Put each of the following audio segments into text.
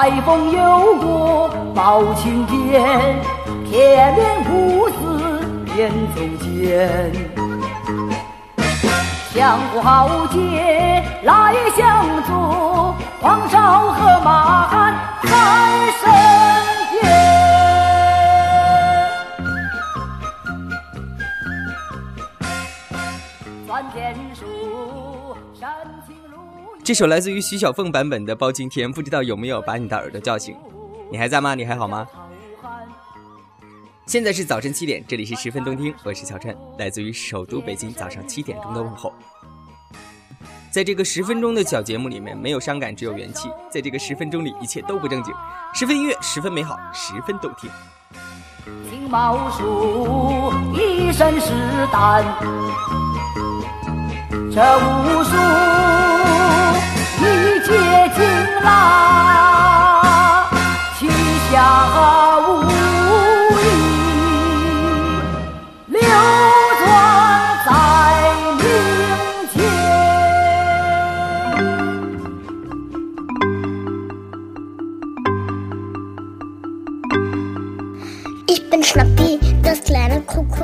海风有过包青天，铁面无私辨忠奸。江湖豪杰来相助，黄沙这首来自于徐小凤版本的《包青天》，不知道有没有把你的耳朵叫醒？你还在吗？你还好吗？现在是早晨七点，这里是十分动听，我是小川，来自于首都北京早上七点钟的问候。在这个十分钟的小节目里面，没有伤感，只有元气。在这个十分钟里，一切都不正经，十分音乐，十分美好，十分动听。青毛鼠一身是胆，这无数写情郎，七下无里，流转在林间。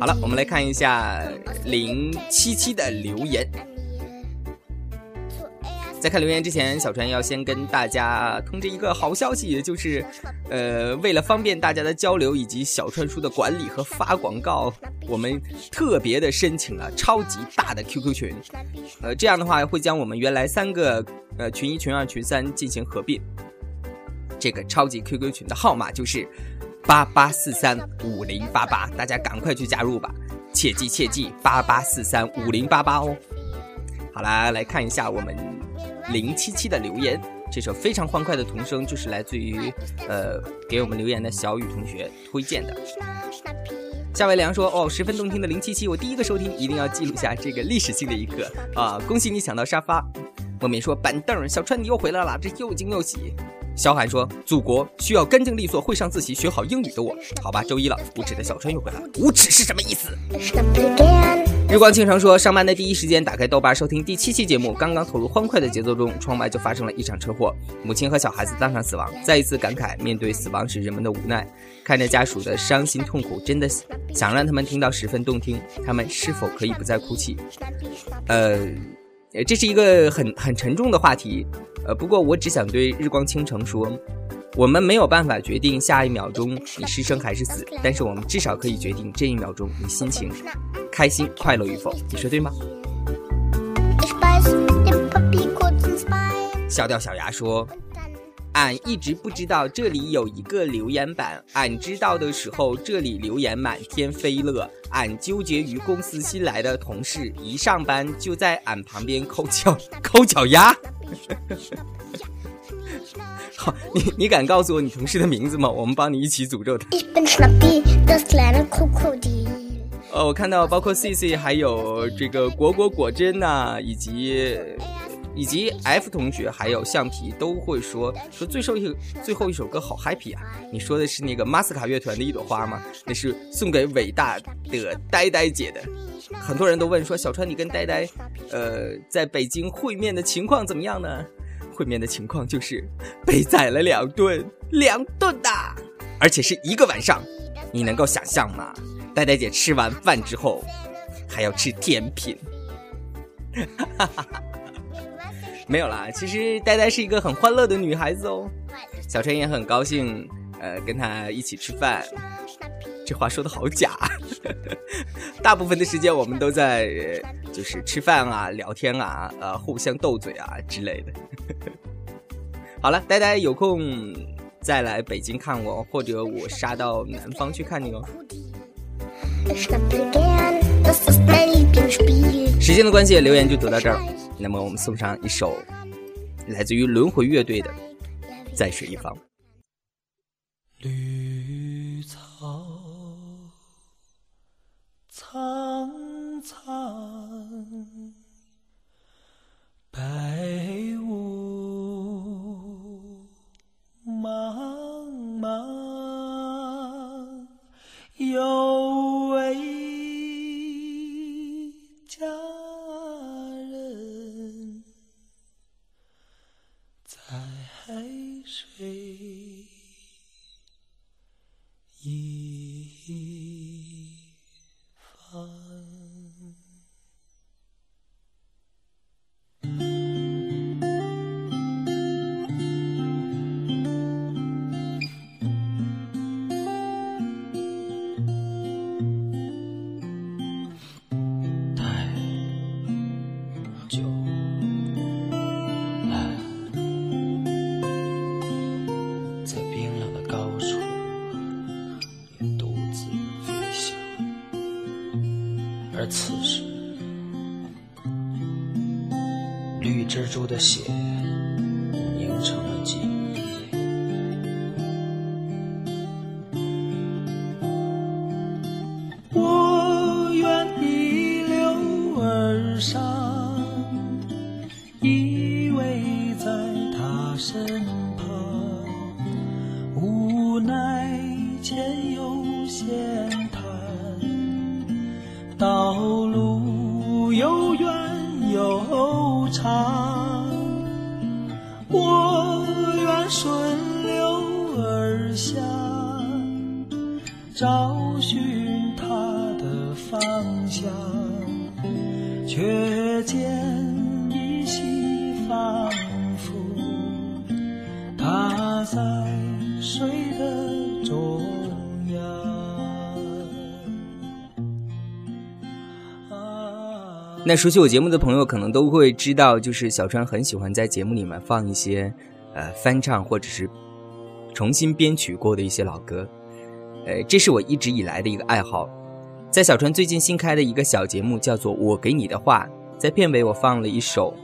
好了，我们来看一下零七七的留言。在看留言之前，小川要先跟大家通知一个好消息，就是，呃，为了方便大家的交流以及小川叔的管理和发广告，我们特别的申请了超级大的 QQ 群，呃，这样的话会将我们原来三个呃群一、群二、群三进行合并。这个超级 QQ 群的号码就是八八四三五零八八，大家赶快去加入吧！切记切记，八八四三五零八八哦。好啦，来看一下我们零七七的留言。这首非常欢快的童声就是来自于呃给我们留言的小雨同学推荐的。夏伟良说：“哦，十分动听的零七七，我第一个收听，一定要记录下这个历史性的一刻啊！恭喜你抢到沙发。”莫敏说：“板凳，小川你又回来了，这又惊又喜。”萧寒说：“祖国需要干净利索、会上自习、学好英语的我。”好吧，周一了，无耻的小川又回来了。无耻是什么意思？日光倾城说，上班的第一时间打开豆瓣收听第七期节目，刚刚投入欢快的节奏中，窗外就发生了一场车祸，母亲和小孩子当场死亡。再一次感慨，面对死亡时人们的无奈，看着家属的伤心痛苦，真的想让他们听到十分动听。他们是否可以不再哭泣？呃，这是一个很很沉重的话题。呃，不过我只想对日光倾城说。我们没有办法决定下一秒钟你是生还是死，但是我们至少可以决定这一秒钟你心情开心快乐与否，你说对吗.笑掉小牙说：“俺一直不知道这里有一个留言板，俺知道的时候这里留言满天飞了。俺纠结于公司新来的同事，一上班就在俺旁边抠脚抠脚丫。好，你你敢告诉我你同事的名字吗？我们帮你一起诅咒他。呃，我看到包括 C C 还有这个果果果真呐、以及以及 F 同学还有橡皮都会说说最后一最后一首歌好 happy 啊！你说的是那个马斯卡乐团的一朵花吗？那是送给伟大的呆呆姐的。很多人都问说小川你跟呆呆，呃，在北京会面的情况怎么样呢？会面的情况就是被宰了两顿，两顿的，而且是一个晚上，你能够想象吗？呆呆姐吃完饭之后还要吃甜品，哈哈哈哈没有啦。其实呆呆是一个很欢乐的女孩子哦，小陈也很高兴，呃，跟她一起吃饭。这话说的好假，大部分的时间我们都在就是吃饭啊、聊天啊、呃互相斗嘴啊之类的。好了，呆呆有空再来北京看我，或者我杀到南方去看你哦。时间的关系，留言就读到这儿。那么我们送上一首来自于轮回乐队的《在水一方》。绿草苍苍，血凝成了记下。找寻他的方向，却见依稀仿佛他在水的中央。那熟悉我节目的朋友可能都会知道，就是小川很喜欢在节目里面放一些呃翻唱或者是重新编曲过的一些老歌，呃，这是我一直以来的一个爱好。在小川最近新开的一个小节目叫做《我给你的话》，在片尾我放了一首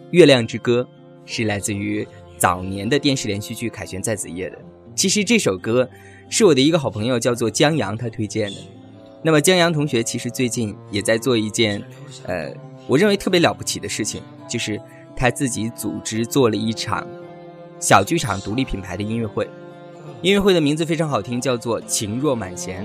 《月亮之歌》，是来自于早年的电视连续剧《凯旋在子夜》的。其实这首歌是我的一个好朋友叫做江阳他推荐的。那么江阳同学其实最近也在做一件，呃，我认为特别了不起的事情，就是他自己组织做了一场小剧场独立品牌的音乐会。音乐会的名字非常好听，叫做《情若满弦》。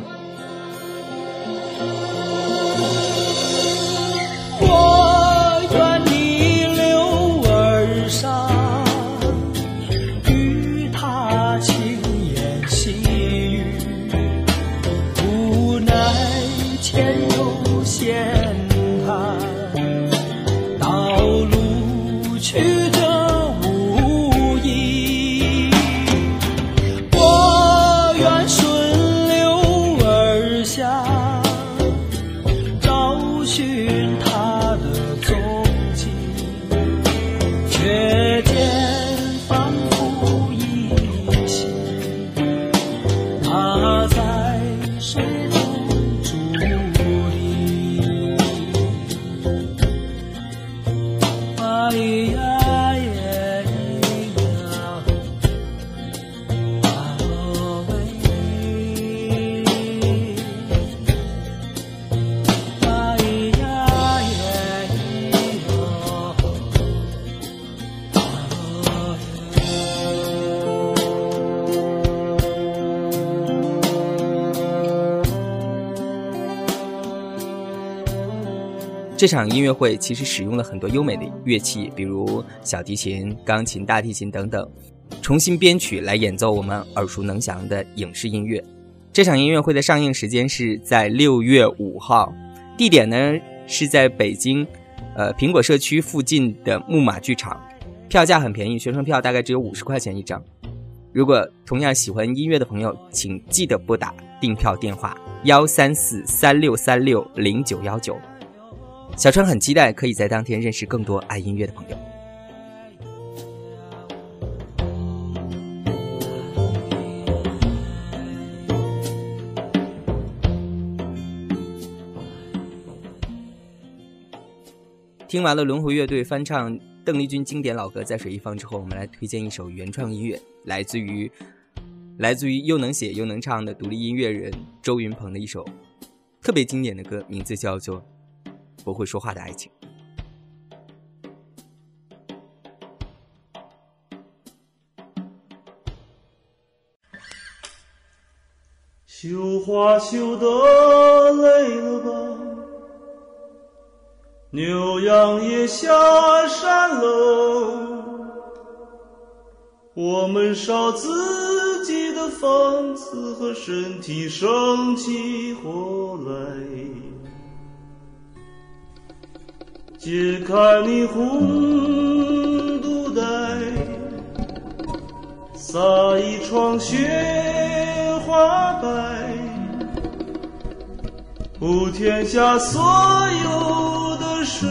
这场音乐会其实使用了很多优美的乐器，比如小提琴、钢琴、大提琴等等，重新编曲来演奏我们耳熟能详的影视音乐。这场音乐会的上映时间是在六月五号，地点呢是在北京，呃苹果社区附近的木马剧场，票价很便宜，学生票大概只有五十块钱一张。如果同样喜欢音乐的朋友，请记得拨打订票电话幺三四三六三六零九幺九。小川很期待可以在当天认识更多爱音乐的朋友。听完了轮回乐队翻唱邓丽君经典老歌《在水一方》之后，我们来推荐一首原创音乐，来自于来自于又能写又能唱的独立音乐人周云鹏的一首特别经典的歌，名字叫做《不会说话的爱情》。绣花绣得累了吧？牛羊也下山了。我们烧自己的房子和身体，生起火来。解开你红肚带，撒一床雪花白，普天下所有的水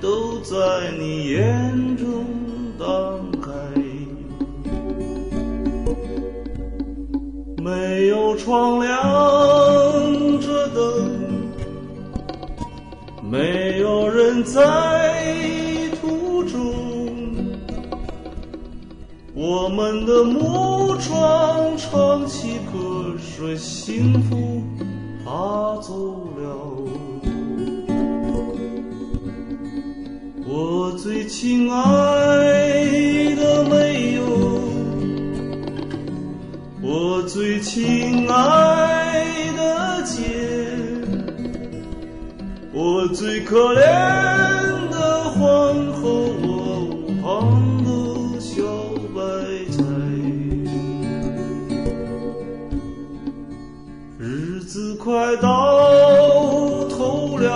都在你眼中荡开。没有窗亮着灯，没有人在途中。我们的木船唱起歌，说幸福他走了。我最亲爱的没有，我最亲爱的姐，我最可怜的皇后，我无旁的小白菜。日子快到头了。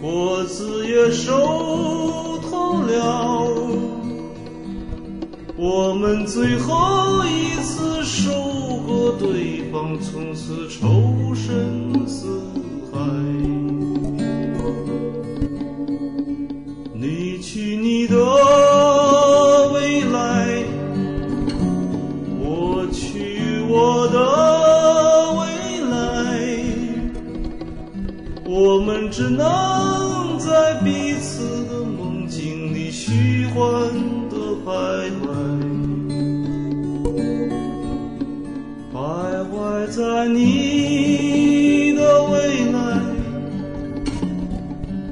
果子也熟透了，我们最后一次收割对方，从此抽身只能在彼此的梦境里虚幻的徘徊，徘徊在你的未来，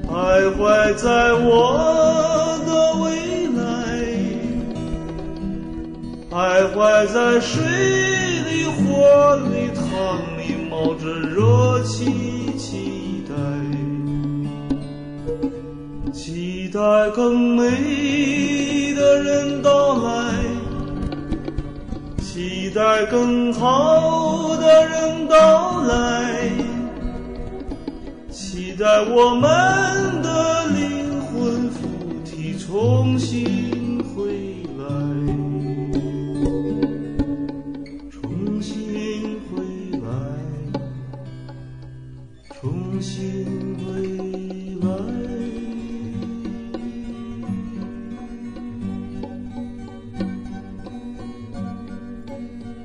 徘徊在我的未来，徘徊在水里、火里、汤里，冒着热气，期待，期待更美的人到来，期待更好的人到来，期待我们的灵魂附体重新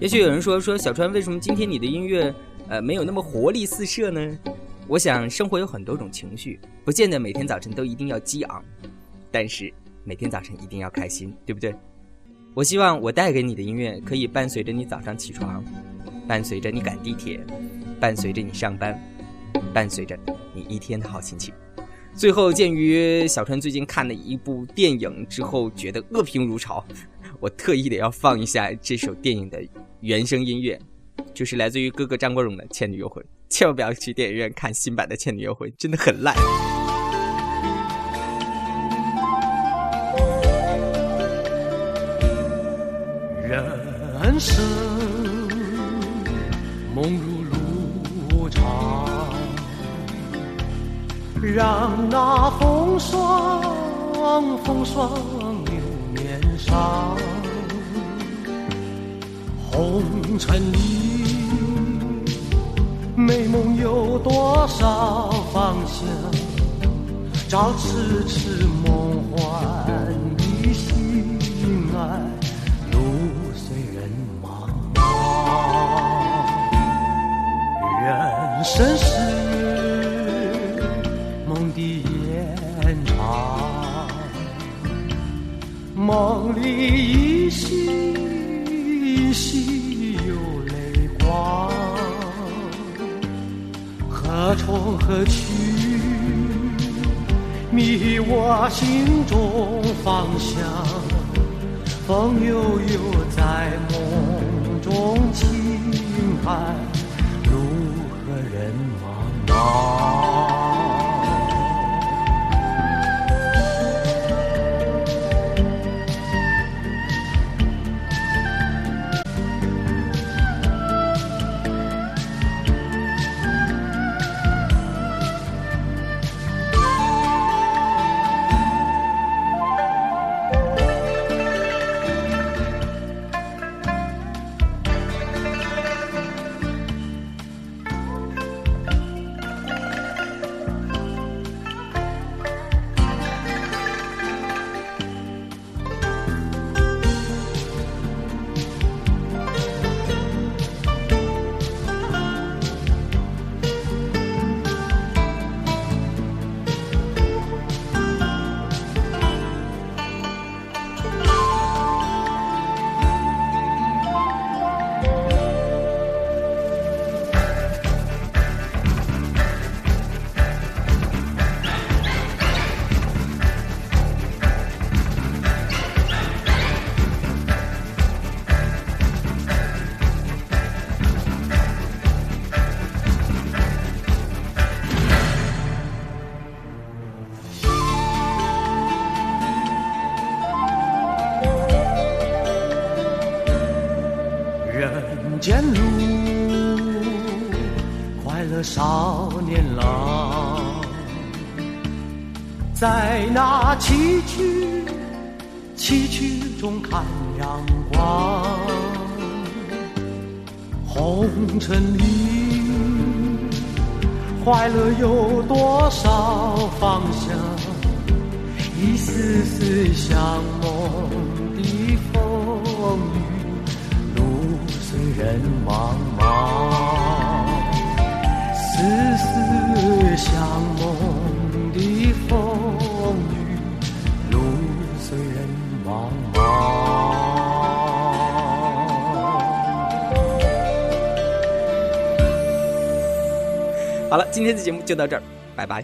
也许有人说说小川，为什么今天你的音乐呃没有那么活力四射呢？我想生活有很多种情绪，不见得每天早晨都一定要激昂，但是每天早晨一定要开心，对不对？我希望我带给你的音乐可以伴随着你早上起床，伴随着你赶地铁，伴随着你上班，伴随着你一天的好心情。最后，鉴于小川最近看了一部电影之后觉得恶评如潮，我特意的要放一下这首电影的原声音乐，就是来自于哥哥张国荣的《倩女幽魂》。千万不要去电影院看新版的《倩女幽魂》，真的很烂。人生梦如路长，让那风霜风霜上。红尘里，美梦有多少方向？找痴痴梦幻的心爱。路虽人茫茫，人生是梦里依稀依稀有泪光，何从何去？迷我心中方向。风悠悠在梦中轻叹，路和人茫茫。见路，快乐少年郎，在那崎岖崎岖中看阳光，红尘里快乐有多少方向？一丝丝像梦的风雨，人茫茫，丝丝像梦的风雨，路虽人茫茫。好了，今天的节目就到这儿，拜拜。